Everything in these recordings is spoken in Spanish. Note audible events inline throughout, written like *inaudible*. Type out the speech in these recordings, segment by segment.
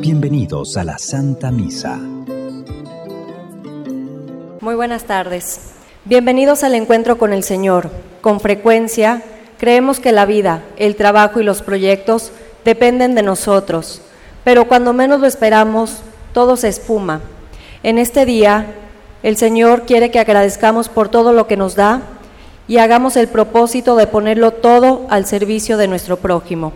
Bienvenidos a la Santa Misa. Muy buenas tardes. Bienvenidos al encuentro con el Señor. Con frecuencia creemos que la vida, el trabajo y los proyectos dependen de nosotros, pero cuando menos lo esperamos, todo se espuma. En este día, el Señor quiere que agradezcamos por todo lo que nos da y hagamos el propósito de ponerlo todo al servicio de nuestro prójimo.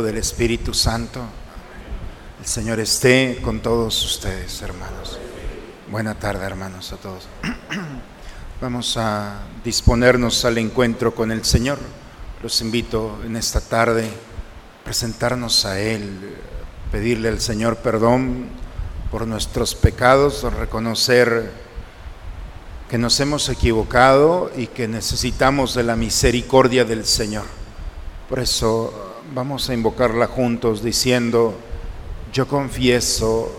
Del Espíritu Santo. El Señor esté con todos ustedes, hermanos. Buena tarde, hermanos, a todos. *clears throat* Vamos a disponernos al encuentro con el Señor. Los invito en esta tarde a presentarnos a Él, pedirle al Señor perdón por nuestros pecados, reconocer que nos hemos equivocado y que necesitamos de la misericordia del Señor. Por eso vamos a invocarla juntos diciendo, yo confieso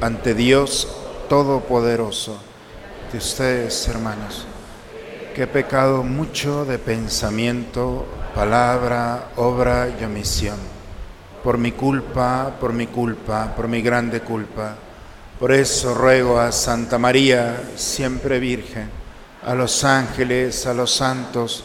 ante Dios Todopoderoso de ustedes, hermanos, que he pecado mucho de pensamiento, palabra, obra y omisión. Por mi culpa, por mi culpa, por mi grande culpa. Por eso ruego a Santa María, siempre Virgen, a los ángeles, a los santos,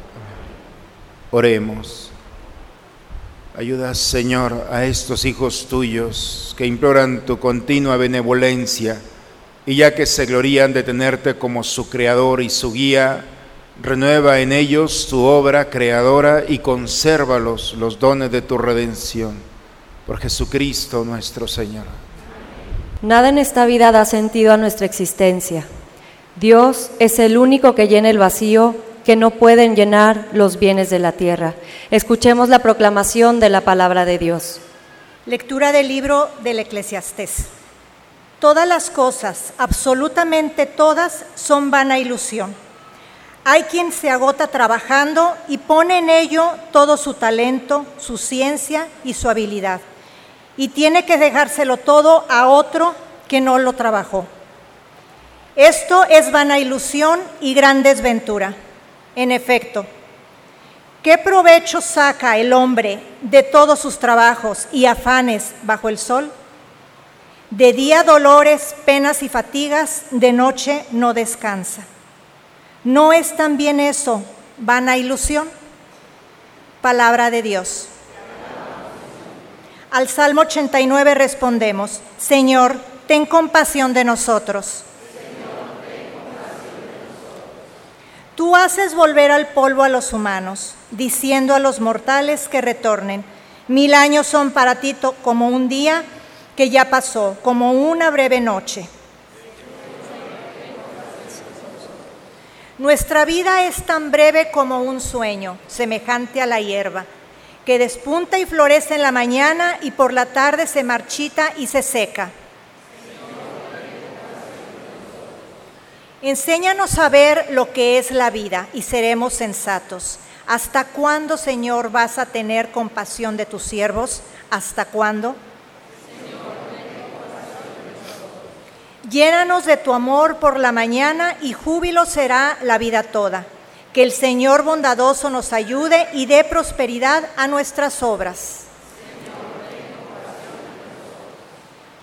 Oremos. Ayuda, Señor, a estos hijos tuyos que imploran tu continua benevolencia y ya que se glorían de tenerte como su creador y su guía, renueva en ellos tu obra creadora y consérvalos los dones de tu redención. Por Jesucristo nuestro Señor. Nada en esta vida da sentido a nuestra existencia. Dios es el único que llena el vacío que no pueden llenar los bienes de la tierra. Escuchemos la proclamación de la palabra de Dios. Lectura del libro del Eclesiastés. Todas las cosas, absolutamente todas, son vana ilusión. Hay quien se agota trabajando y pone en ello todo su talento, su ciencia y su habilidad. Y tiene que dejárselo todo a otro que no lo trabajó. Esto es vana ilusión y gran desventura. En efecto, ¿qué provecho saca el hombre de todos sus trabajos y afanes bajo el sol? De día dolores, penas y fatigas, de noche no descansa. ¿No es también eso vana ilusión? Palabra de Dios. Al Salmo 89 respondemos, Señor, ten compasión de nosotros. Tú haces volver al polvo a los humanos, diciendo a los mortales que retornen. Mil años son para ti como un día que ya pasó, como una breve noche. Nuestra vida es tan breve como un sueño, semejante a la hierba, que despunta y florece en la mañana y por la tarde se marchita y se seca. Enséñanos a ver lo que es la vida y seremos sensatos. ¿Hasta cuándo, Señor, vas a tener compasión de tus siervos? ¿Hasta cuándo? Llénanos de tu amor por la mañana y júbilo será la vida toda. Que el Señor bondadoso nos ayude y dé prosperidad a nuestras obras.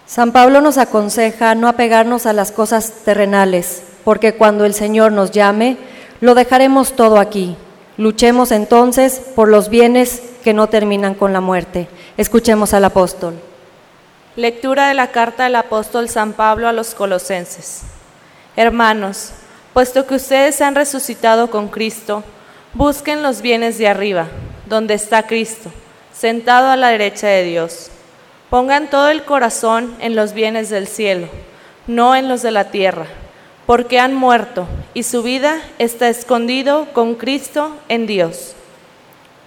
San Pablo nos aconseja no apegarnos a las cosas terrenales, porque cuando el Señor nos llame, lo dejaremos todo aquí. Luchemos entonces por los bienes que no terminan con la muerte. Escuchemos al apóstol. Lectura de la carta del apóstol San Pablo a los colosenses. Hermanos, puesto que ustedes han resucitado con Cristo, busquen los bienes de arriba, donde está Cristo, sentado a la derecha de Dios. Pongan todo el corazón en los bienes del cielo, no en los de la tierra porque han muerto y su vida está escondido con Cristo en Dios.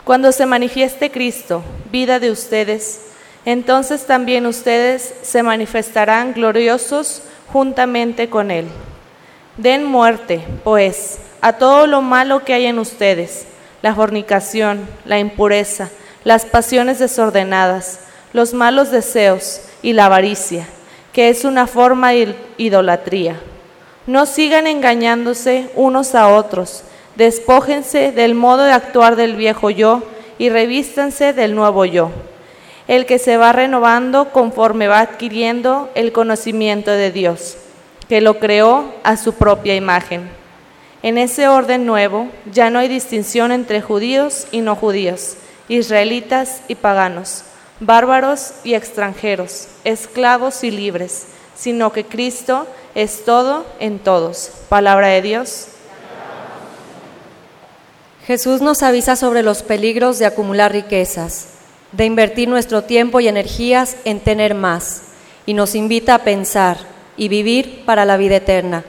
Cuando se manifieste Cristo, vida de ustedes, entonces también ustedes se manifestarán gloriosos juntamente con Él. Den muerte, pues, a todo lo malo que hay en ustedes, la fornicación, la impureza, las pasiones desordenadas, los malos deseos y la avaricia, que es una forma de idolatría no sigan engañándose unos a otros. Despójense del modo de actuar del viejo yo y revístanse del nuevo yo, el que se va renovando conforme va adquiriendo el conocimiento de Dios, que lo creó a su propia imagen. En ese orden nuevo ya no hay distinción entre judíos y no judíos, israelitas y paganos, bárbaros y extranjeros, esclavos y libres, sino que Cristo es todo en todos. Palabra de Dios. Jesús nos avisa sobre los peligros de acumular riquezas, de invertir nuestro tiempo y energías en tener más, y nos invita a pensar y vivir para la vida eterna.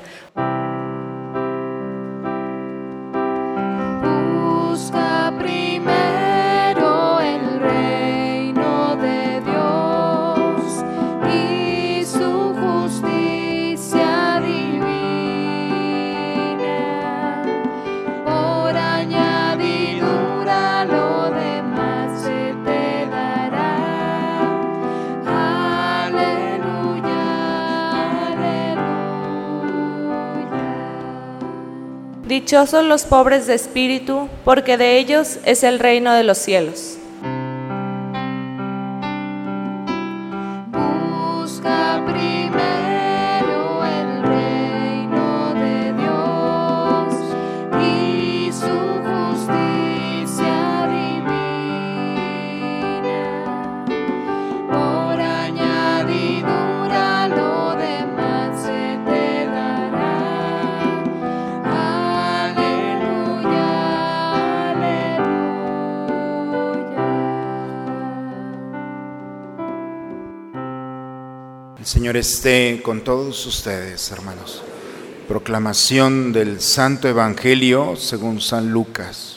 Dichosos los pobres de espíritu, porque de ellos es el reino de los cielos. Señor esté con todos ustedes, hermanos. Proclamación del Santo Evangelio según San Lucas.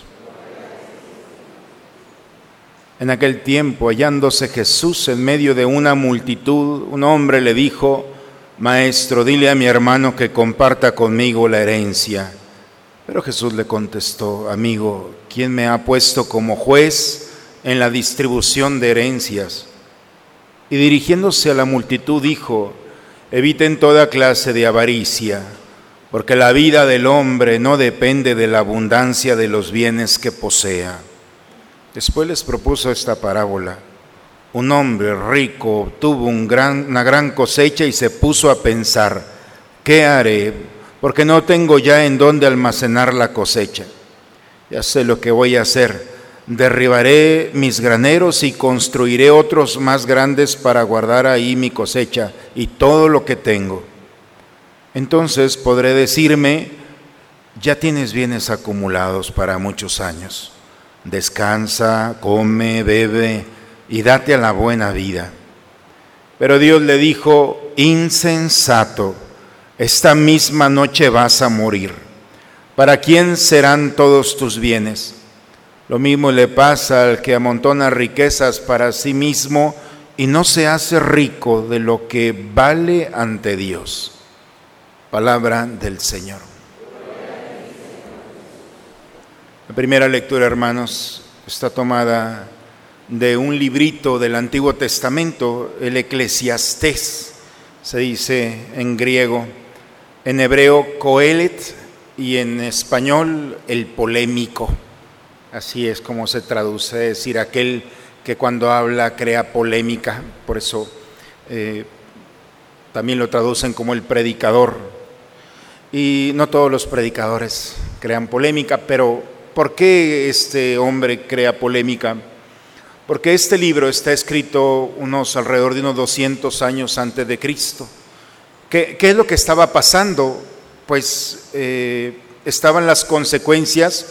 En aquel tiempo, hallándose Jesús en medio de una multitud, un hombre le dijo, Maestro, dile a mi hermano que comparta conmigo la herencia. Pero Jesús le contestó, amigo, ¿quién me ha puesto como juez en la distribución de herencias? Y dirigiéndose a la multitud dijo, eviten toda clase de avaricia, porque la vida del hombre no depende de la abundancia de los bienes que posea. Después les propuso esta parábola. Un hombre rico tuvo una gran cosecha y se puso a pensar, ¿qué haré? Porque no tengo ya en dónde almacenar la cosecha. Ya sé lo que voy a hacer derribaré mis graneros y construiré otros más grandes para guardar ahí mi cosecha y todo lo que tengo. Entonces podré decirme, ya tienes bienes acumulados para muchos años. Descansa, come, bebe y date a la buena vida. Pero Dios le dijo, insensato, esta misma noche vas a morir. ¿Para quién serán todos tus bienes? Lo mismo le pasa al que amontona riquezas para sí mismo y no se hace rico de lo que vale ante Dios. Palabra del Señor. La primera lectura, hermanos, está tomada de un librito del Antiguo Testamento, el Eclesiastés, se dice en griego, en hebreo Coelet y en español el polémico. Así es como se traduce, decir, aquel que cuando habla crea polémica, por eso eh, también lo traducen como el predicador. Y no todos los predicadores crean polémica, pero ¿por qué este hombre crea polémica? Porque este libro está escrito unos alrededor de unos 200 años antes de Cristo. ¿Qué, es lo que estaba pasando? Pues eh, estaban las consecuencias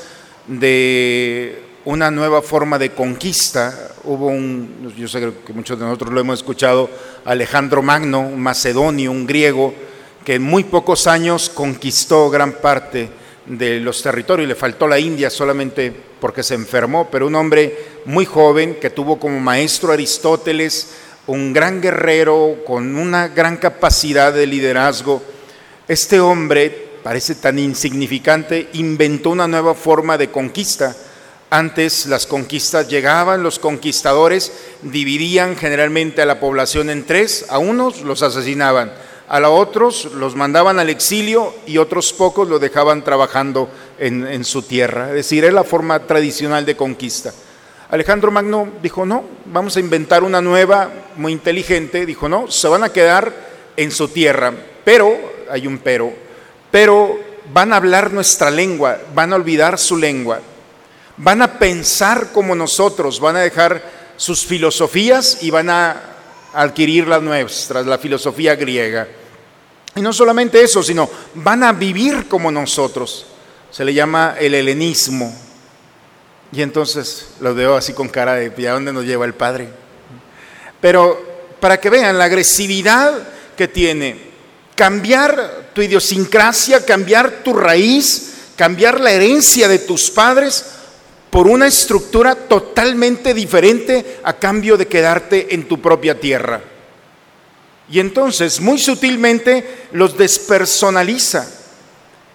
de una nueva forma de conquista. Hubo un, yo sé que muchos de nosotros lo hemos escuchado, Alejandro Magno, un macedonio, un griego, que en muy pocos años conquistó gran parte de los territorios, le faltó la India solamente porque se enfermó, pero un hombre muy joven que tuvo como maestro Aristóteles, un gran guerrero con una gran capacidad de liderazgo. Este hombre parece tan insignificante, inventó una nueva forma de conquista. Antes las conquistas llegaban, los conquistadores dividían generalmente a la población en tres, a unos los asesinaban, a los otros los mandaban al exilio y otros pocos lo dejaban trabajando en, en su tierra. Es decir, es la forma tradicional de conquista. Alejandro Magno dijo, no, vamos a inventar una nueva, muy inteligente, dijo, no, se van a quedar en su tierra, pero, hay un pero, pero van a hablar nuestra lengua, van a olvidar su lengua, van a pensar como nosotros, van a dejar sus filosofías y van a adquirir las nuestras, la filosofía griega. Y no solamente eso, sino van a vivir como nosotros. Se le llama el helenismo. Y entonces lo veo así con cara de, ¿a dónde nos lleva el Padre? Pero para que vean la agresividad que tiene cambiar tu idiosincrasia, cambiar tu raíz, cambiar la herencia de tus padres por una estructura totalmente diferente a cambio de quedarte en tu propia tierra. Y entonces, muy sutilmente, los despersonaliza.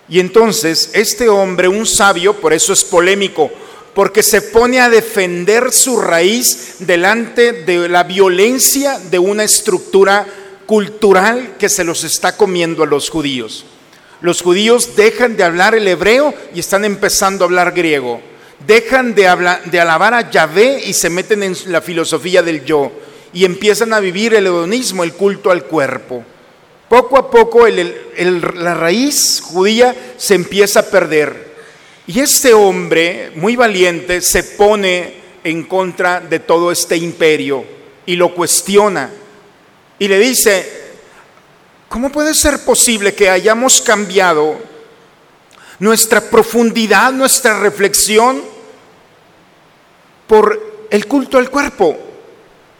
Y entonces, este hombre, un sabio, por eso es polémico, porque se pone a defender su raíz delante de la violencia de una estructura cultural que se los está comiendo a los judíos. Los judíos dejan de hablar el hebreo y están empezando a hablar griego. Dejan de, alabar a Yahvé y se meten en la filosofía del yo y empiezan a vivir el hedonismo, el culto al cuerpo. Poco a poco la raíz judía se empieza a perder. Y este hombre, muy valiente, se pone en contra de todo este imperio y lo cuestiona y le dice, ¿cómo puede ser posible que hayamos cambiado nuestra profundidad, nuestra reflexión por el culto al cuerpo?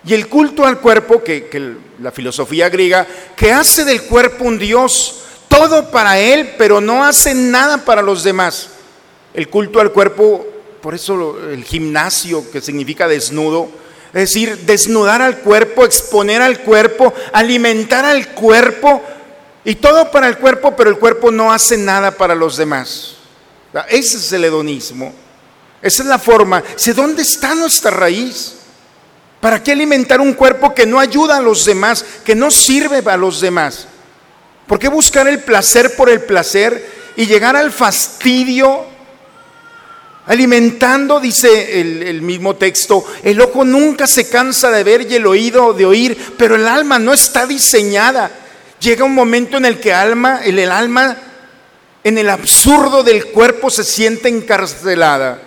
Y el culto al cuerpo, que, la filosofía griega, que hace del cuerpo un Dios, todo para él, pero no hace nada para los demás. El culto al cuerpo, por eso el gimnasio, que significa desnudo, es decir, desnudar al cuerpo, exponer al cuerpo, alimentar al cuerpo, y todo para el cuerpo, pero el cuerpo no hace nada para los demás. Ese es el hedonismo. Esa es la forma. ¿De dónde está nuestra raíz? ¿Para qué alimentar un cuerpo que no ayuda a los demás, que no sirve a los demás? ¿Por qué buscar el placer por el placer y llegar al fastidio? Alimentando, dice el, mismo texto, el ojo nunca se cansa de ver y el oído de oír, pero el alma no está diseñada. Llega un momento en el que alma, el, el alma en el absurdo del cuerpo se siente encarcelada.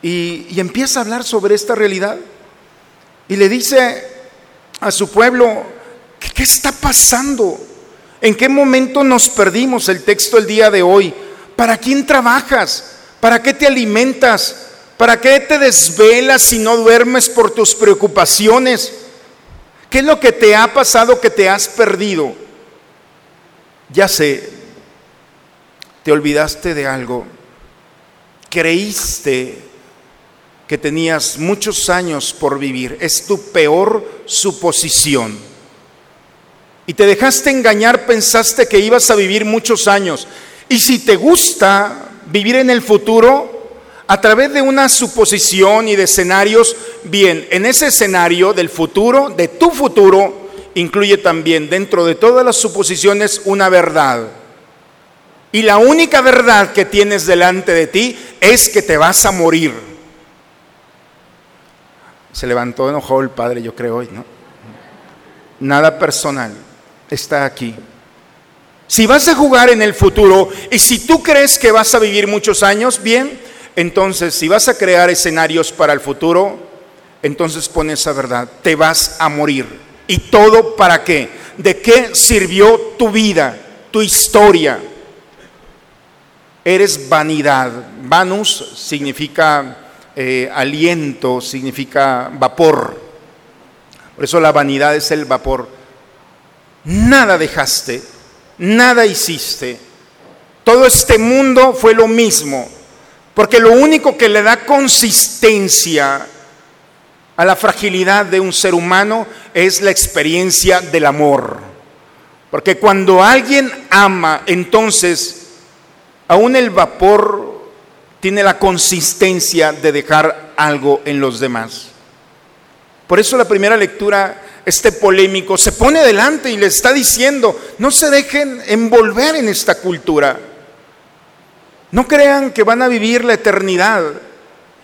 Y, y, empieza a hablar sobre esta realidad. Y le dice a su pueblo, ¿qué, ¿qué, está pasando? ¿En qué momento nos perdimos el texto el día de hoy? ¿Para quién trabajas? ¿Para qué te alimentas? ¿Para qué te desvelas si no duermes por tus preocupaciones? ¿Qué es lo que te ha pasado que te has perdido? Ya sé, te olvidaste de algo. Creíste que tenías muchos años por vivir. Es tu peor suposición. Y te dejaste engañar, pensaste que ibas a vivir muchos años. Y si te gusta vivir en el futuro, a través de una suposición y de escenarios, bien, en ese escenario del futuro, de tu futuro, incluye también dentro de todas las suposiciones una verdad. Y la única verdad que tienes delante de ti es que te vas a morir. Se levantó enojado el padre, yo creo hoy, ¿no? Nada personal, está aquí. Si vas a jugar en el futuro y si tú crees que vas a vivir muchos años, bien, entonces si vas a crear escenarios para el futuro, entonces pon esa verdad, te vas a morir. ¿Y todo para qué? ¿De qué sirvió tu vida, tu historia? Eres vanidad. Vanus significa eh, aliento, significa vapor. Por eso la vanidad es el vapor. Nada dejaste, nada hiciste. Todo este mundo fue lo mismo. Porque lo único que le da consistencia a la fragilidad de un ser humano es la experiencia del amor. Porque cuando alguien ama, entonces aún el vapor tiene la consistencia de dejar algo en los demás. Por eso la primera lectura, este polémico, se pone delante y le está diciendo, no se dejen envolver en esta cultura. No crean que van a vivir la eternidad.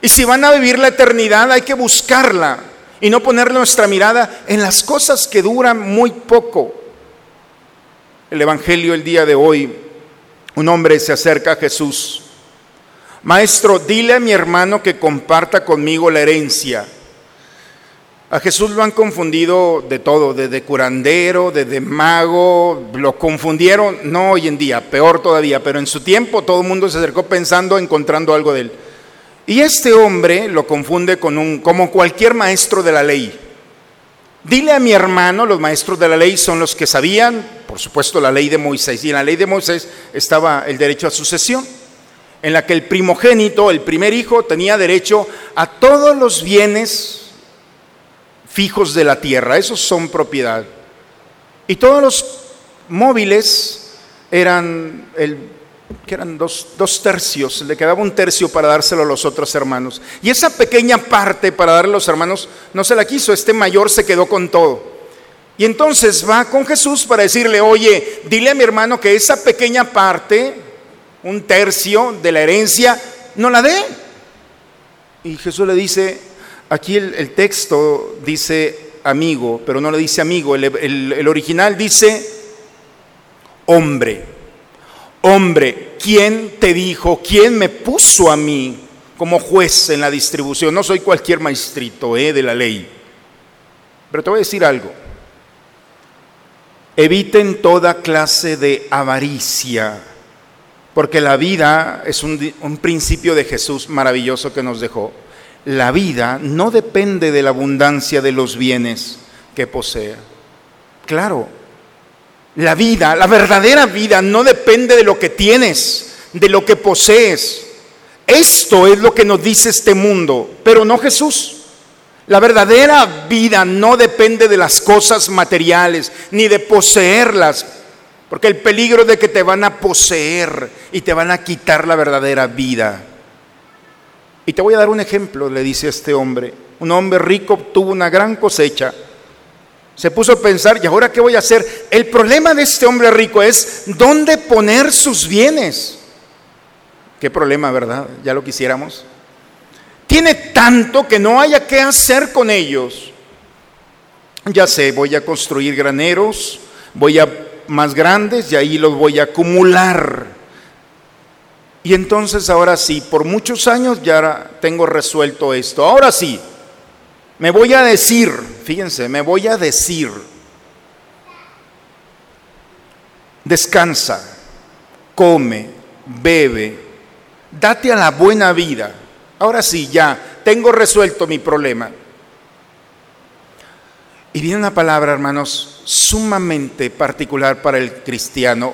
Y si van a vivir la eternidad hay que buscarla y no poner nuestra mirada en las cosas que duran muy poco. El Evangelio el día de hoy, un hombre se acerca a Jesús. Maestro, dile a mi hermano que comparta conmigo la herencia. A Jesús lo han confundido de todo, desde curandero, desde mago, lo confundieron, no hoy en día, peor todavía, pero en su tiempo todo el mundo se acercó pensando, encontrando algo de él. Y este hombre lo confunde con un, como cualquier maestro de la ley. Dile a mi hermano, los maestros de la ley son los que sabían, por supuesto, la ley de Moisés. Y en la ley de Moisés estaba el derecho a sucesión, en la que el primogénito, el primer hijo, tenía derecho a todos los bienes fijos de la tierra. Esos son propiedad. Y todos los móviles eran el que eran dos, dos, tercios, le quedaba un tercio para dárselo a los otros hermanos. Y esa pequeña parte para darle a los hermanos no se la quiso, este mayor se quedó con todo. Y entonces va con Jesús para decirle, oye, dile a mi hermano que esa pequeña parte, un tercio de la herencia, no la dé. Y Jesús le dice, aquí el, texto dice amigo, pero no le dice amigo, el, original dice hombre. Hombre, ¿quién te dijo, quién me puso a mí como juez en la distribución? No soy cualquier maestrito eh, de la ley. Pero te voy a decir algo. Eviten toda clase de avaricia, porque la vida es un principio de Jesús maravilloso que nos dejó. La vida no depende de la abundancia de los bienes que posee. Claro, la vida, la verdadera vida no depende de lo que tienes, de lo que posees. Esto es lo que nos dice este mundo, pero no Jesús. La verdadera vida no depende de las cosas materiales ni de poseerlas, porque el peligro de que te van a poseer y te van a quitar la verdadera vida. Y te voy a dar un ejemplo, le dice este hombre. Un hombre rico tuvo una gran cosecha se puso a pensar, ¿y ahora qué voy a hacer? El problema de este hombre rico es dónde poner sus bienes. Qué problema, ¿verdad? Ya lo quisiéramos. Tiene tanto que no haya qué hacer con ellos. Ya sé, voy a construir graneros, voy a más grandes y ahí los voy a acumular. Y entonces ahora sí, por muchos años ya tengo resuelto esto. Ahora sí, me voy a decir, fíjense, me voy a decir, descansa, come, bebe, date a la buena vida. Ahora sí, ya, tengo resuelto mi problema. Y viene una palabra, hermanos, sumamente particular para el cristiano,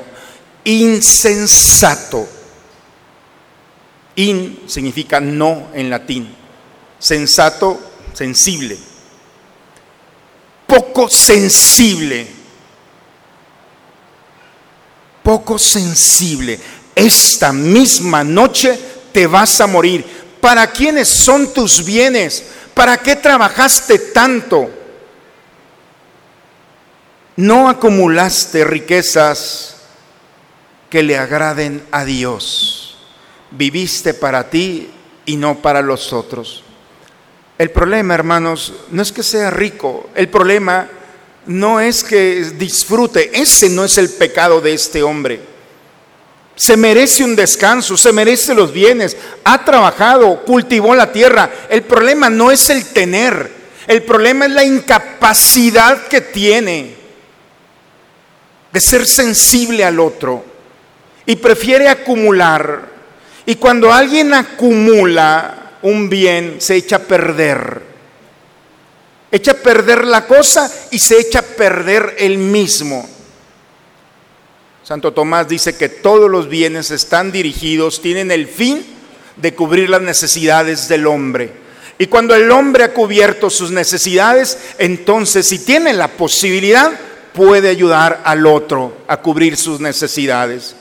insensato. In significa no en latín. Sensato sensible, poco sensible, poco sensible. Esta misma noche te vas a morir. ¿Para quiénes son tus bienes? ¿Para qué trabajaste tanto? No acumulaste riquezas que le agraden a Dios. Viviste para ti y no para los otros. El problema, hermanos, no es que sea rico, el problema no es que disfrute, ese no es el pecado de este hombre. Se merece un descanso, se merece los bienes, ha trabajado, cultivó la tierra. El problema no es el tener, el problema es la incapacidad que tiene de ser sensible al otro y prefiere acumular. Y cuando alguien acumula, un bien se echa a perder. Echa a perder la cosa y se echa a perder el mismo. Santo Tomás dice que todos los bienes están dirigidos, tienen el fin de cubrir las necesidades del hombre. Y cuando el hombre ha cubierto sus necesidades, entonces si tiene la posibilidad, puede ayudar al otro a cubrir sus necesidades.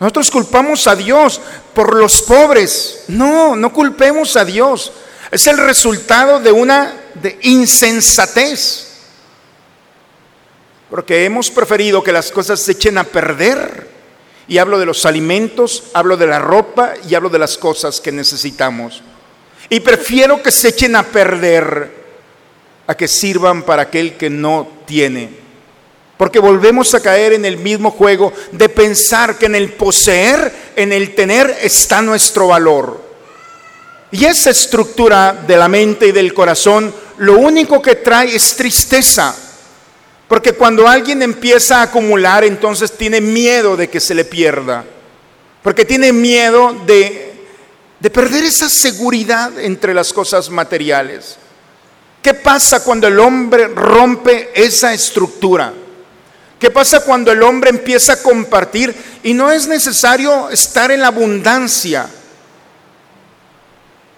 Nosotros culpamos a Dios por los pobres. No, no culpemos a Dios. Es el resultado de una de insensatez. Porque hemos preferido que las cosas se echen a perder. Y hablo de los alimentos, hablo de la ropa y hablo de las cosas que necesitamos. Y prefiero que se echen a perder a que sirvan para aquel que no tiene. Porque volvemos a caer en el mismo juego de pensar que en el poseer, en el tener está nuestro valor. Y esa estructura de la mente y del corazón lo único que trae es tristeza. Porque cuando alguien empieza a acumular, entonces tiene miedo de que se le pierda. Porque tiene miedo de, de perder esa seguridad entre las cosas materiales. ¿Qué pasa cuando el hombre rompe esa estructura? ¿Qué pasa cuando el hombre empieza a compartir y no es necesario estar en la abundancia?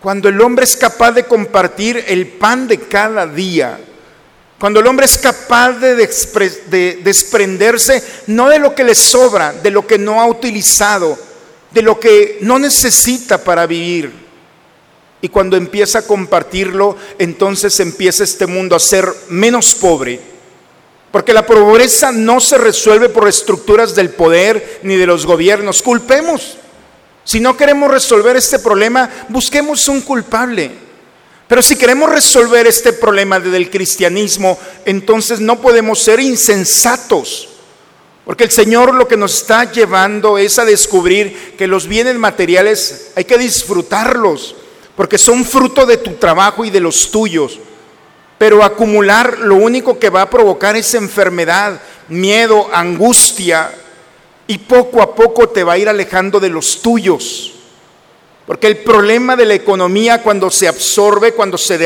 Cuando el hombre es capaz de compartir el pan de cada día, cuando el hombre es capaz de, desprenderse no de lo que le sobra, de lo que no ha utilizado, de lo que no necesita para vivir. Y cuando empieza a compartirlo, entonces empieza este mundo a ser menos pobre porque la pobreza no se resuelve por estructuras del poder ni de los gobiernos. Culpemos. Si no queremos resolver este problema, busquemos un culpable. Pero si queremos resolver este problema del cristianismo, entonces no podemos ser insensatos. Porque el Señor lo que nos está llevando es a descubrir que los bienes materiales hay que disfrutarlos, porque son fruto de tu trabajo y de los tuyos. Pero acumular lo único que va a provocar es enfermedad, miedo, angustia y poco a poco te va a ir alejando de los tuyos. Porque el problema de la economía cuando se absorbe, cuando se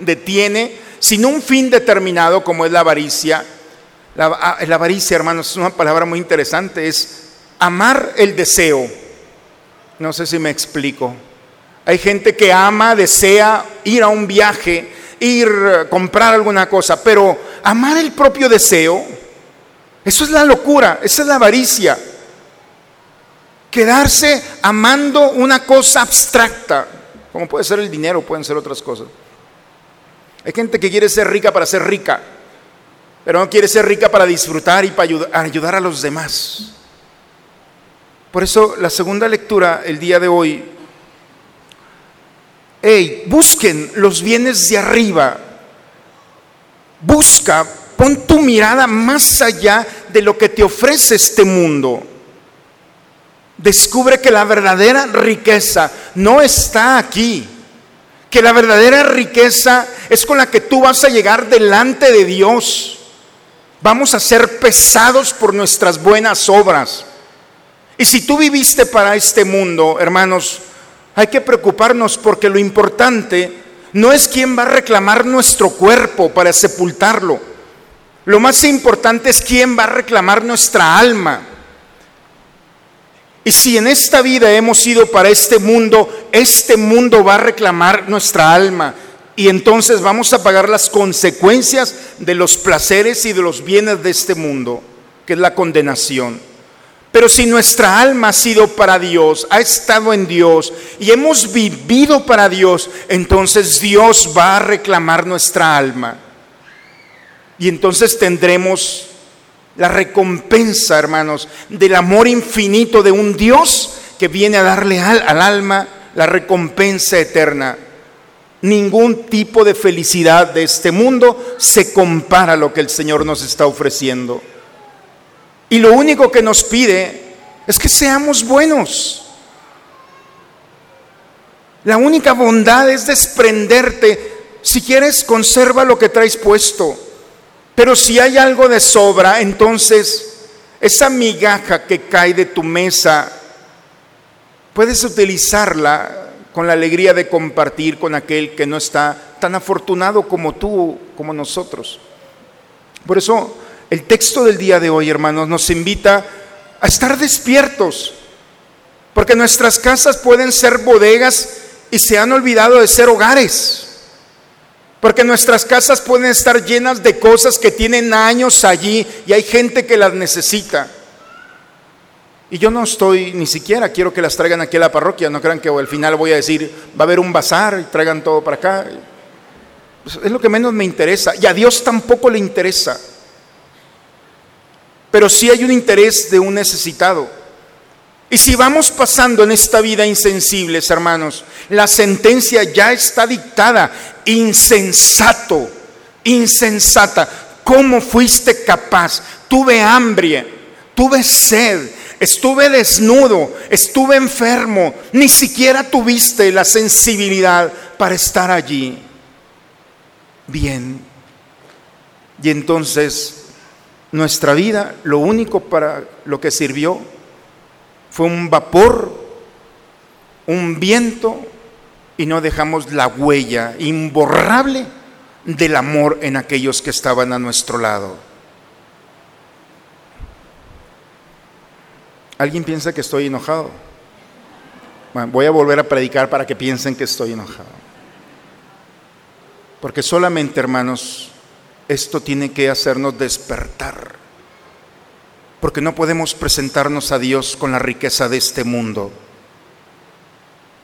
detiene, sin un fin determinado como es la avaricia, la, ah, la avaricia, hermanos, es una palabra muy interesante, es amar el deseo. No sé si me explico. Hay gente que ama, desea ir a un viaje, ir a eh, comprar alguna cosa, pero amar el propio deseo, eso es la locura, esa es la avaricia. Quedarse amando una cosa abstracta, como puede ser el dinero, pueden ser otras cosas. Hay gente que quiere ser rica para ser rica, pero no quiere ser rica para disfrutar y para ayudar a los demás. Por eso la segunda lectura el día de hoy, hey, busquen los bienes de arriba, busca, pon tu mirada más allá de lo que te ofrece este mundo. Descubre que la verdadera riqueza no está aquí, que la verdadera riqueza es con la que tú vas a llegar delante de Dios. Vamos a ser pesados por nuestras buenas obras. Y si tú viviste para este mundo, hermanos, hay que preocuparnos porque lo importante no es quién va a reclamar nuestro cuerpo para sepultarlo. Lo más importante es quién va a reclamar nuestra alma. Y si en esta vida hemos ido para este mundo, este mundo va a reclamar nuestra alma. Y entonces vamos a pagar las consecuencias de los placeres y de los bienes de este mundo, que es la condenación. Pero si nuestra alma ha sido para Dios, ha estado en Dios y hemos vivido para Dios, entonces Dios va a reclamar nuestra alma. Y entonces tendremos la recompensa, hermanos, del amor infinito de un Dios que viene a darle al, alma la recompensa eterna. Ningún tipo de felicidad de este mundo se compara a lo que el Señor nos está ofreciendo. Y lo único que nos pide es que seamos buenos. La única bondad es desprenderte. Si quieres, conserva lo que traes puesto. Pero si hay algo de sobra, entonces esa migaja que cae de tu mesa, puedes utilizarla con la alegría de compartir con aquel que no está tan afortunado como tú, como nosotros. Por eso el texto del día de hoy, hermanos, nos invita a estar despiertos, porque nuestras casas pueden ser bodegas y se han olvidado de ser hogares. Porque nuestras casas pueden estar llenas de cosas que tienen años allí y hay gente que las necesita. Y yo no estoy, ni siquiera quiero que las traigan aquí a la parroquia, no crean que al final voy a decir, va a haber un bazar y traigan todo para acá. Pues, es lo que menos me interesa y a Dios tampoco le interesa. Pero sí hay un interés de un necesitado. Y si vamos pasando en esta vida insensibles, hermanos, la sentencia ya está dictada. Insensato, insensata. ¿Cómo fuiste capaz? Tuve hambre, tuve sed, estuve desnudo, estuve enfermo. Ni siquiera tuviste la sensibilidad para estar allí. Bien. Y entonces nuestra vida, lo único para lo que sirvió fue un vapor, un viento, y no dejamos la huella imborrable del amor en aquellos que estaban a nuestro lado. ¿Alguien piensa que estoy enojado? voy a volver a predicar para que piensen que estoy enojado. Porque solamente, hermanos, esto tiene que hacernos despertar porque no podemos presentarnos a Dios con la riqueza de este mundo,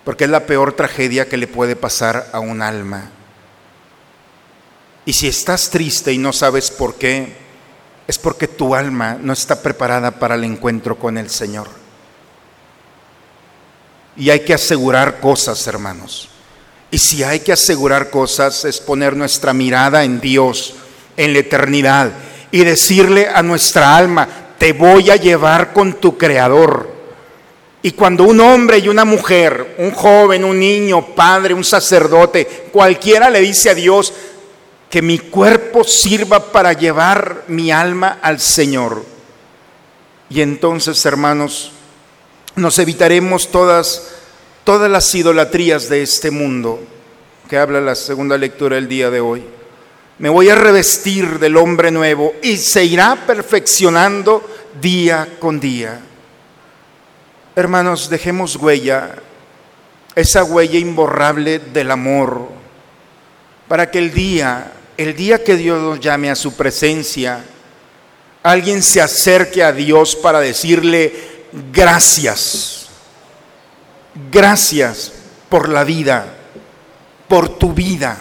porque es la peor tragedia que le puede pasar a un alma. Y si estás triste y no sabes por qué, es porque tu alma no está preparada para el encuentro con el Señor. Y hay que asegurar cosas, hermanos. Y si hay que asegurar cosas, es poner nuestra mirada en Dios, en la eternidad, y decirle a nuestra alma, te voy a llevar con tu creador. Y cuando un hombre y una mujer, un joven, un niño, padre, un sacerdote, cualquiera le dice a Dios que mi cuerpo sirva para llevar mi alma al Señor. Y entonces, hermanos, nos evitaremos todas todas las idolatrías de este mundo, que habla la segunda lectura del día de hoy. Me voy a revestir del hombre nuevo y se irá perfeccionando día con día. Hermanos, dejemos huella, esa huella imborrable del amor, para que el día, el día que Dios nos llame a su presencia, alguien se acerque a Dios para decirle gracias, gracias por la vida, por tu vida.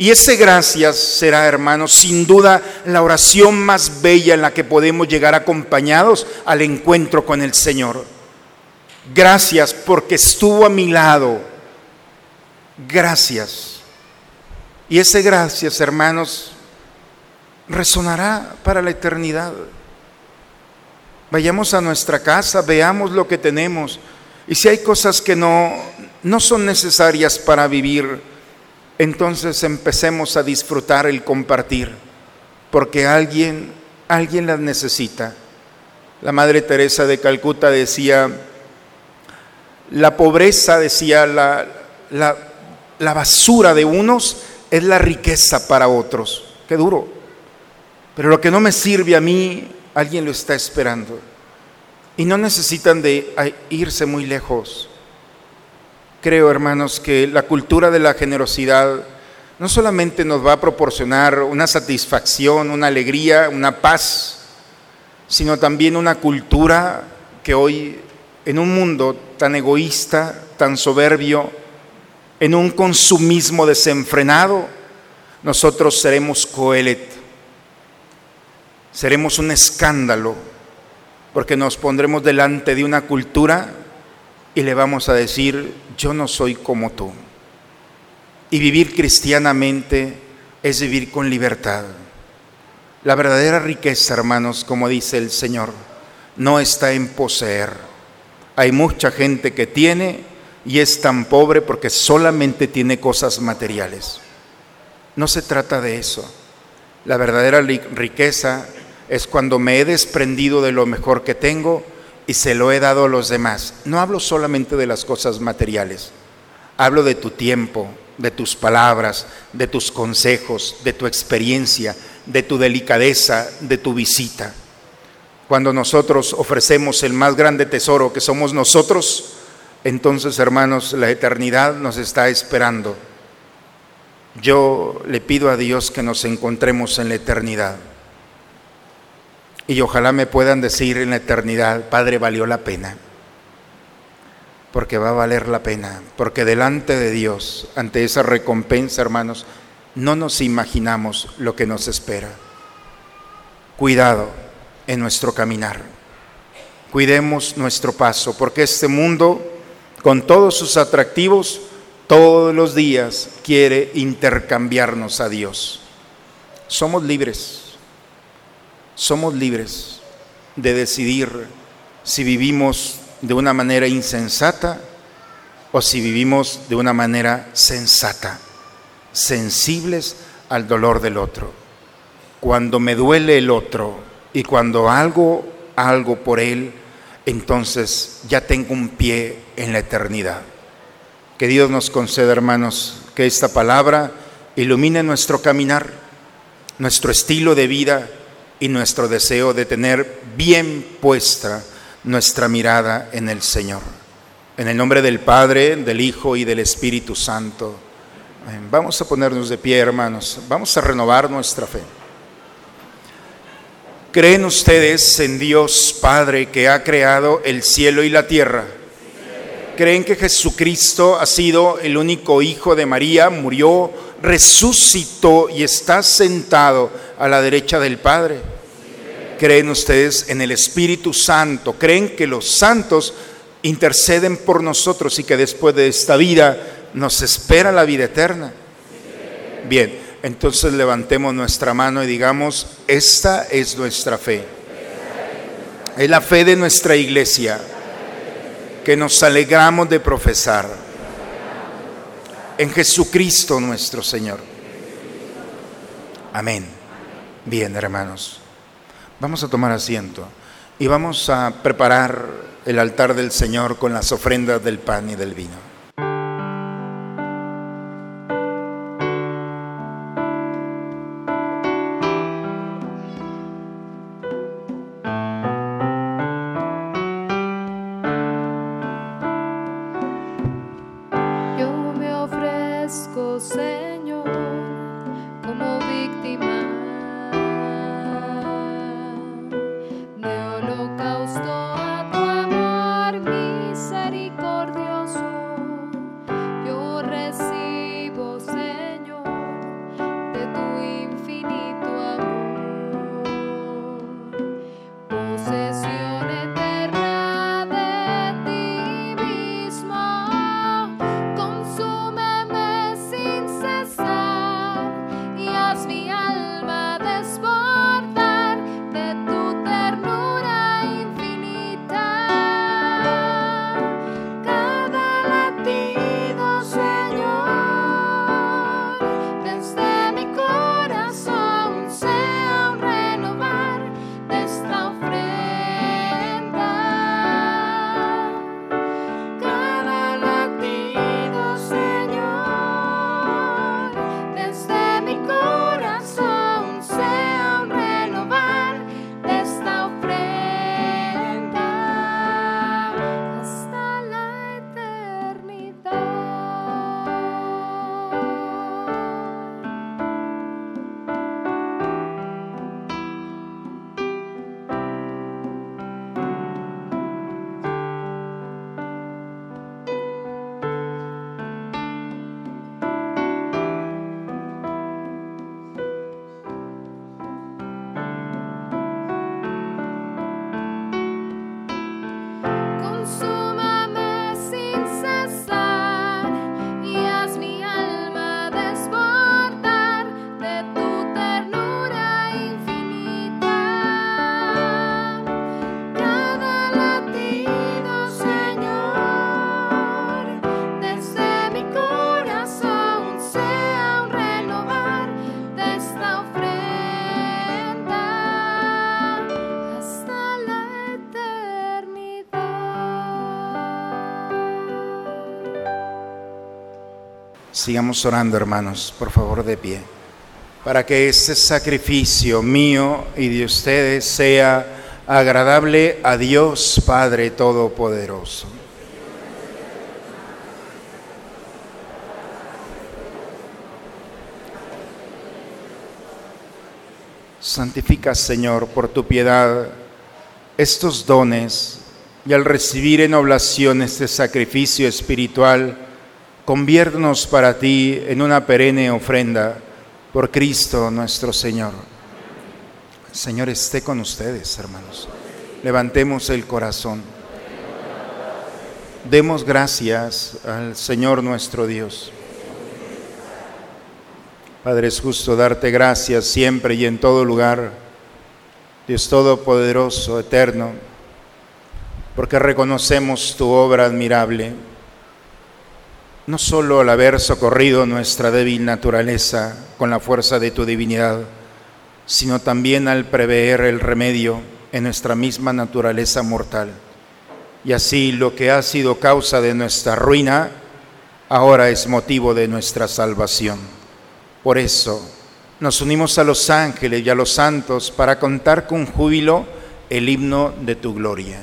Y ese gracias será, hermanos, sin duda la oración más bella en la que podemos llegar acompañados al encuentro con el Señor. Gracias porque estuvo a mi lado. Gracias. Y ese gracias, hermanos, resonará para la eternidad. Vayamos a nuestra casa, veamos lo que tenemos. Y si hay cosas que no, no son necesarias para vivir, entonces empecemos a disfrutar el compartir, porque alguien, alguien las necesita. La Madre Teresa de Calcuta decía, la pobreza, decía, la, la, basura de unos es la riqueza para otros. Qué duro. Pero lo que no me sirve a mí, alguien lo está esperando. Y no necesitan de irse muy lejos. Creo, hermanos, que la cultura de la generosidad no solamente nos va a proporcionar una satisfacción, una alegría, una paz, sino también una cultura que hoy, en un mundo tan egoísta, tan soberbio, en un consumismo desenfrenado, nosotros seremos coelet, seremos un escándalo, porque nos pondremos delante de una cultura y le vamos a decir, yo no soy como tú. Y vivir cristianamente es vivir con libertad. La verdadera riqueza, hermanos, como dice el Señor, no está en poseer. Hay mucha gente que tiene y es tan pobre porque solamente tiene cosas materiales. No se trata de eso. La verdadera riqueza es cuando me he desprendido de lo mejor que tengo y se lo he dado a los demás. No hablo solamente de las cosas materiales, hablo de tu tiempo, de tus palabras, de tus consejos, de tu experiencia, de tu delicadeza, de tu visita. Cuando nosotros ofrecemos el más grande tesoro que somos nosotros, entonces hermanos, la eternidad nos está esperando. Yo le pido a Dios que nos encontremos en la eternidad. Y ojalá me puedan decir en la eternidad, Padre, valió la pena. Porque va a valer la pena. Porque delante de Dios, ante esa recompensa, hermanos, no nos imaginamos lo que nos espera. Cuidado en nuestro caminar. Cuidemos nuestro paso, porque este mundo, con todos sus atractivos, todos los días quiere intercambiarnos a Dios. Somos libres somos libres de decidir si vivimos de una manera insensata o si vivimos de una manera sensata, sensibles al dolor del otro. Cuando me duele el otro y cuando hago algo por él, entonces ya tengo un pie en la eternidad. Que Dios nos conceda, hermanos, que esta palabra ilumine nuestro caminar, nuestro estilo de vida, y nuestro deseo de tener bien puesta nuestra mirada en el Señor. En el nombre del Padre, del Hijo y del Espíritu Santo. Vamos a ponernos de pie, hermanos. Vamos a renovar nuestra fe. ¿Creen ustedes en Dios Padre que ha creado el cielo y la tierra? ¿Creen que Jesucristo ha sido el único Hijo de María, murió, resucitó y está sentado a la derecha del Padre? ¿Creen ustedes en el Espíritu Santo? ¿Creen que los santos interceden por nosotros y que después de esta vida nos espera la vida eterna? Bien, entonces levantemos nuestra mano y digamos, esta es nuestra fe. Es la fe de nuestra iglesia que nos alegramos de profesar en Jesucristo nuestro Señor. Amén. Bien, hermanos. Vamos a tomar asiento. y vamos a preparar el altar del Señor con las ofrendas del pan y del vino. Sigamos orando, hermanos, por favor, de pie, para que este sacrificio mío y de ustedes sea agradable a Dios Padre Todopoderoso. Santifica, Señor, por tu piedad estos dones y al recibir en oblación este sacrificio espiritual, Conviértenos para ti en una perenne ofrenda por Cristo nuestro Señor. El Señor esté con ustedes, hermanos. Levantemos el corazón. Demos gracias al Señor nuestro Dios. Padre, es justo darte gracias siempre y en todo lugar, Dios Todopoderoso, eterno, porque reconocemos tu obra admirable no solo al haber socorrido nuestra débil naturaleza con la fuerza de tu divinidad, sino también al prever el remedio en nuestra misma naturaleza mortal. Y así lo que ha sido causa de nuestra ruina, ahora es motivo de nuestra salvación. Por eso nos unimos a los ángeles y a los santos para contar con júbilo el himno de tu gloria.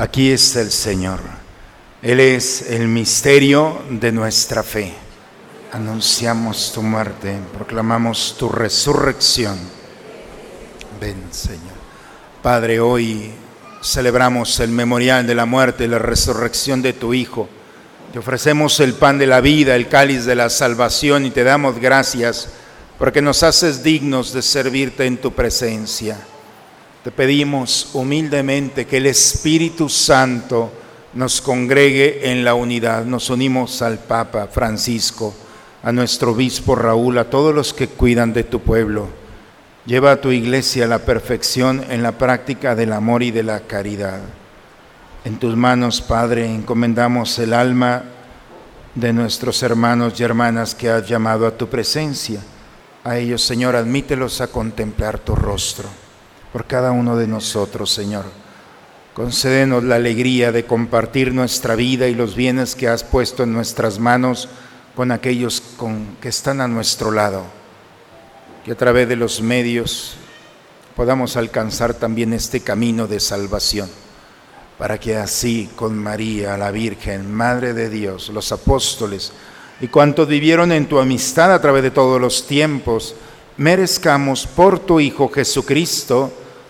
Aquí está el Señor. Él es el misterio de nuestra fe. Anunciamos tu muerte, proclamamos tu resurrección. Ven, Señor. Padre, hoy celebramos el memorial de la muerte y la resurrección de tu Hijo. Te ofrecemos el pan de la vida, el cáliz de la salvación y te damos gracias porque nos haces dignos de servirte en tu presencia. Te pedimos humildemente que el Espíritu Santo nos congregue en la unidad. Nos unimos al Papa Francisco, a nuestro obispo Raúl, a todos los que cuidan de tu pueblo. Lleva a tu iglesia a la perfección en la práctica del amor y de la caridad. En tus manos, Padre, encomendamos el alma de nuestros hermanos y hermanas que has llamado a tu presencia. A ellos, Señor, admítelos a contemplar tu rostro. Por cada uno de nosotros, Señor Concédenos la alegría de compartir nuestra vida y los bienes que has puesto en nuestras manos con aquellos con, que están a nuestro lado. Que a través de los medios podamos alcanzar también este camino de salvación. Para que así con María, la Virgen, Madre de Dios, los apóstoles y cuantos vivieron en tu amistad a través de todos los tiempos, merezcamos por tu Hijo Jesucristo,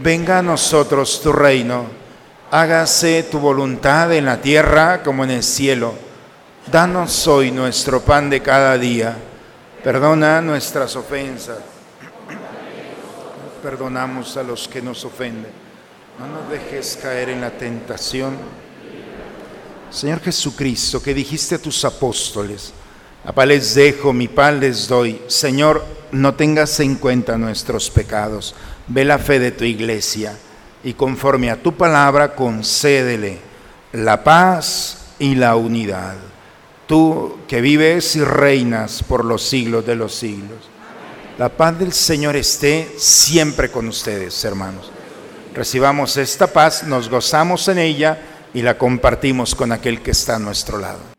venga a nosotros tu reino, hágase tu voluntad en la tierra como en el cielo. Danos hoy nuestro pan de cada día. Perdona nuestras ofensas. Perdonamos a los que nos ofenden. No nos dejes caer en la tentación. Señor Jesucristo, que dijiste a tus apóstoles, a paz dejo, mi paz les doy. Señor, no tengas en cuenta nuestros pecados ve la fe de tu iglesia y conforme a tu palabra concédele la paz y la unidad. Tú que vives y reinas por los siglos de los siglos. La paz del Señor esté siempre con ustedes, hermanos. Recibamos esta paz, nos gozamos en ella y la compartimos con aquel que está a nuestro lado.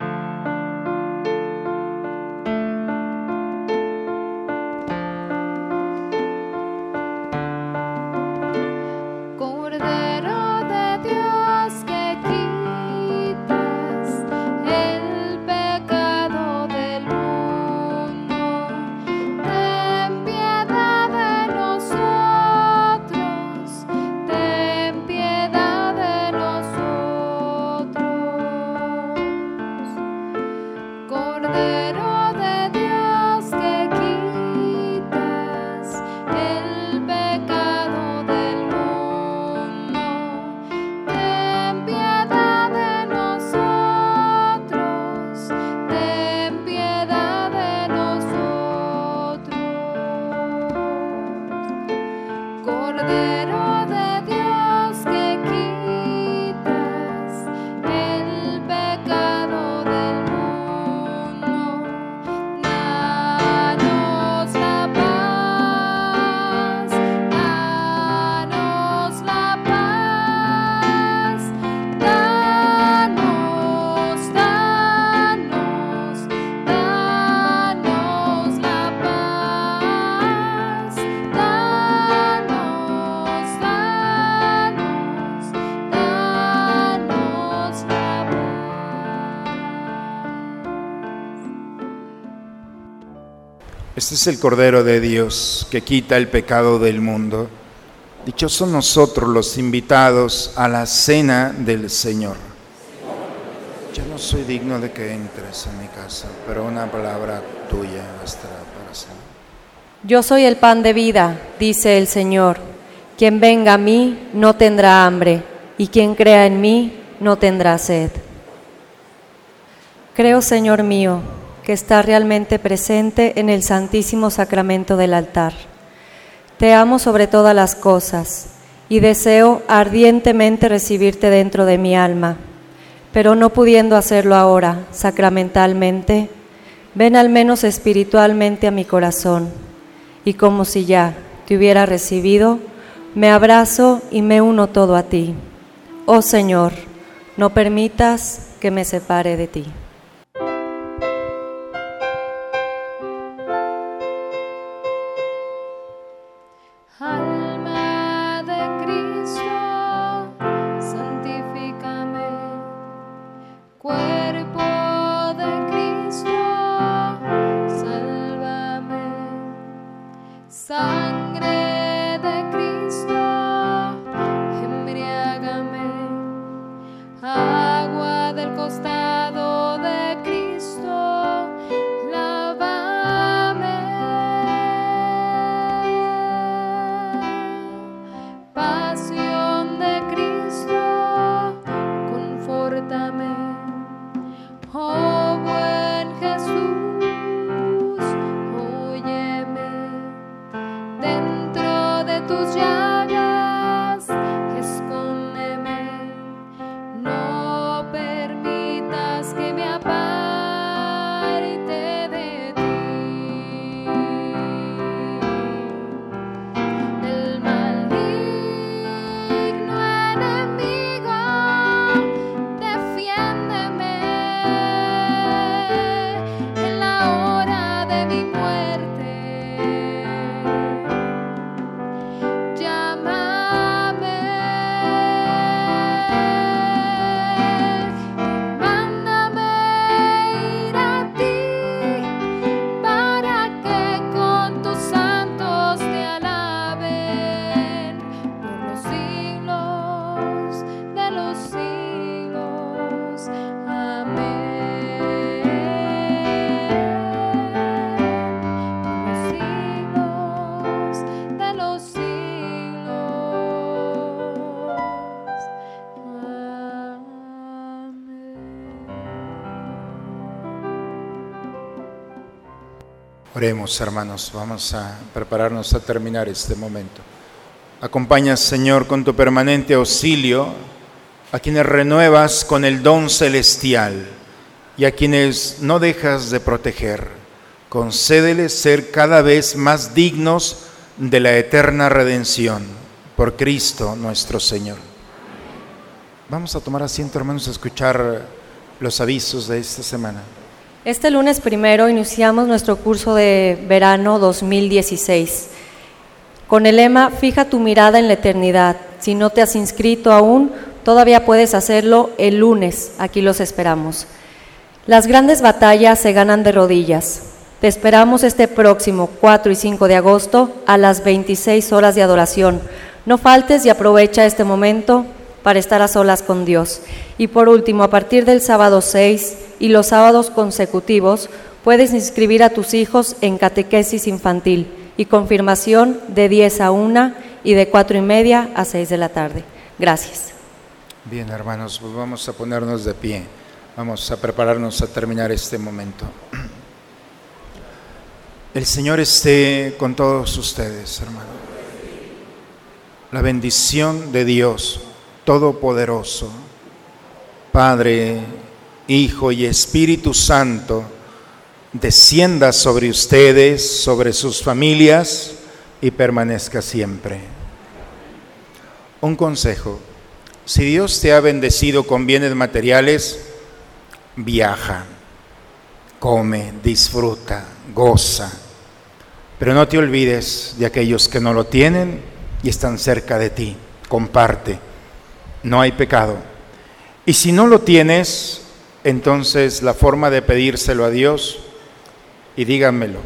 Este es el Cordero de Dios que quita el pecado del mundo. Dichosos nosotros los invitados a la cena del Señor. Yo no soy digno de que entres en mi casa, pero una palabra tuya bastará para ser. Yo soy el pan de vida, dice el Señor. Quien venga a mí no tendrá hambre, y quien crea en mí no tendrá sed. Creo, Señor mío, que está realmente presente en el Santísimo Sacramento del altar. Te amo sobre todas las cosas y deseo ardientemente recibirte dentro de mi alma, pero no pudiendo hacerlo ahora sacramentalmente, ven al menos espiritualmente a mi corazón y como si ya te hubiera recibido, me abrazo y me uno todo a ti. Oh Señor, no permitas que me separe de ti. Oremos, hermanos, vamos a prepararnos a terminar este momento. Acompaña, Señor, con tu permanente auxilio a quienes renuevas con el don celestial y a quienes no dejas de proteger. Concédeles ser cada vez más dignos de la eterna redención por Cristo nuestro Señor. Vamos a tomar asiento, hermanos, a escuchar los avisos de esta semana. Este lunes primero iniciamos nuestro curso de verano 2016 con el lema Fija tu mirada en la eternidad. Si no te has inscrito aún, todavía puedes hacerlo el lunes. Aquí los esperamos. Las grandes batallas se ganan de rodillas. Te esperamos este próximo 4 y 5 de agosto a las 26 horas de adoración. No faltes y aprovecha este momento para estar a solas con Dios. Y por último, a partir del sábado 6 y los sábados consecutivos, puedes inscribir a tus hijos en catequesis infantil y confirmación de 10 a 1 y de 4 y media a 6 de la tarde. Gracias. Bien, hermanos, pues vamos a ponernos de pie. Vamos a prepararnos a terminar este momento. El Señor esté con todos ustedes, hermanos. la bendición de Dios Todopoderoso, Padre, Hijo y Espíritu Santo, descienda sobre ustedes, sobre sus familias y permanezca siempre. Un consejo, si Dios te ha bendecido con bienes materiales, viaja, come, disfruta, goza, pero no te olvides de aquellos que no lo tienen y están cerca de ti, comparte, no hay pecado. Y si no lo tienes, entonces la forma de pedírselo a Dios, y díganmelo,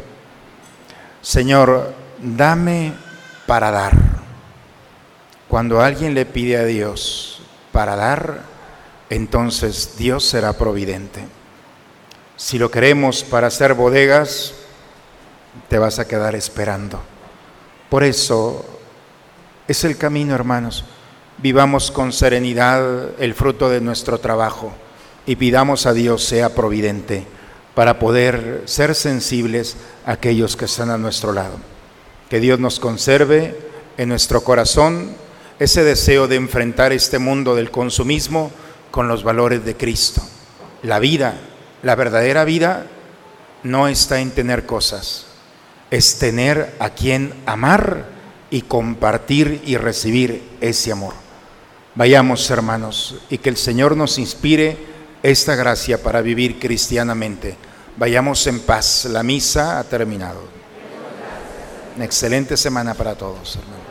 Señor, dame para dar. Cuando alguien le pide a Dios para dar, entonces Dios será providente. Si lo queremos para hacer bodegas, te vas a quedar esperando. Por eso es el camino, hermanos. Vivamos con serenidad el fruto de nuestro trabajo y pidamos a Dios sea providente para poder ser sensibles a aquellos que están a nuestro lado. Que Dios nos conserve en nuestro corazón ese deseo de enfrentar este mundo del consumismo con los valores de Cristo. La vida, la verdadera vida, no está en tener cosas, es tener a quien amar y compartir y recibir ese amor. Vayamos, hermanos, y que el Señor nos inspire esta gracia para vivir cristianamente. Vayamos en paz. La misa ha terminado. Una excelente semana para todos, hermanos.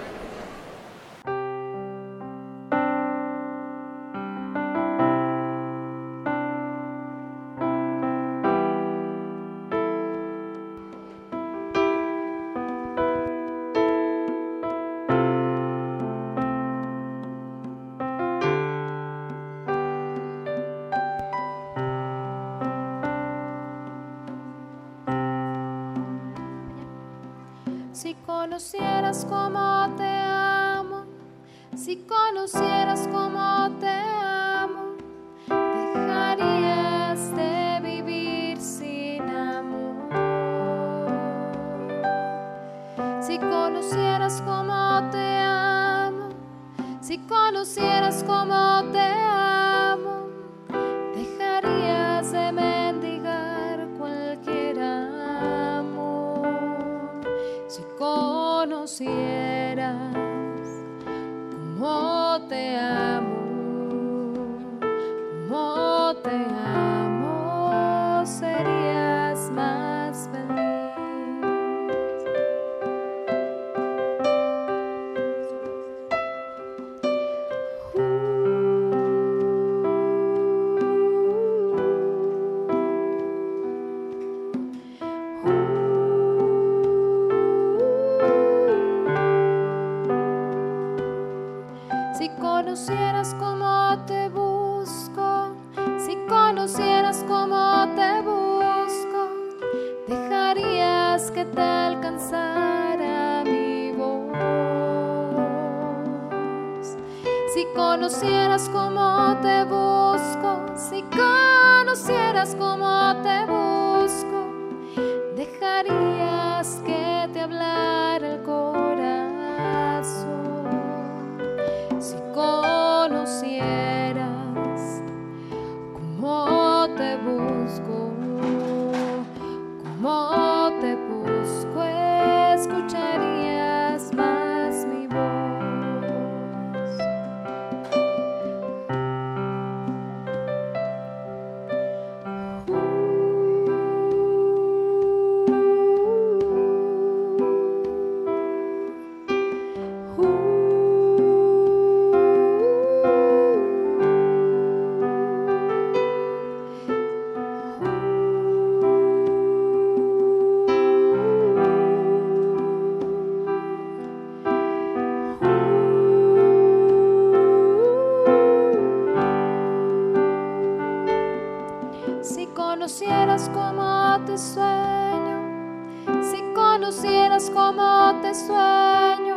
Si conocieras cómo te sueño,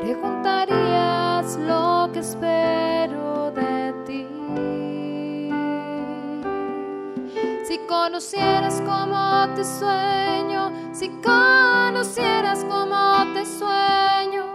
preguntarías lo que espero de ti. Si conocieras cómo te sueño, si conocieras cómo te sueño,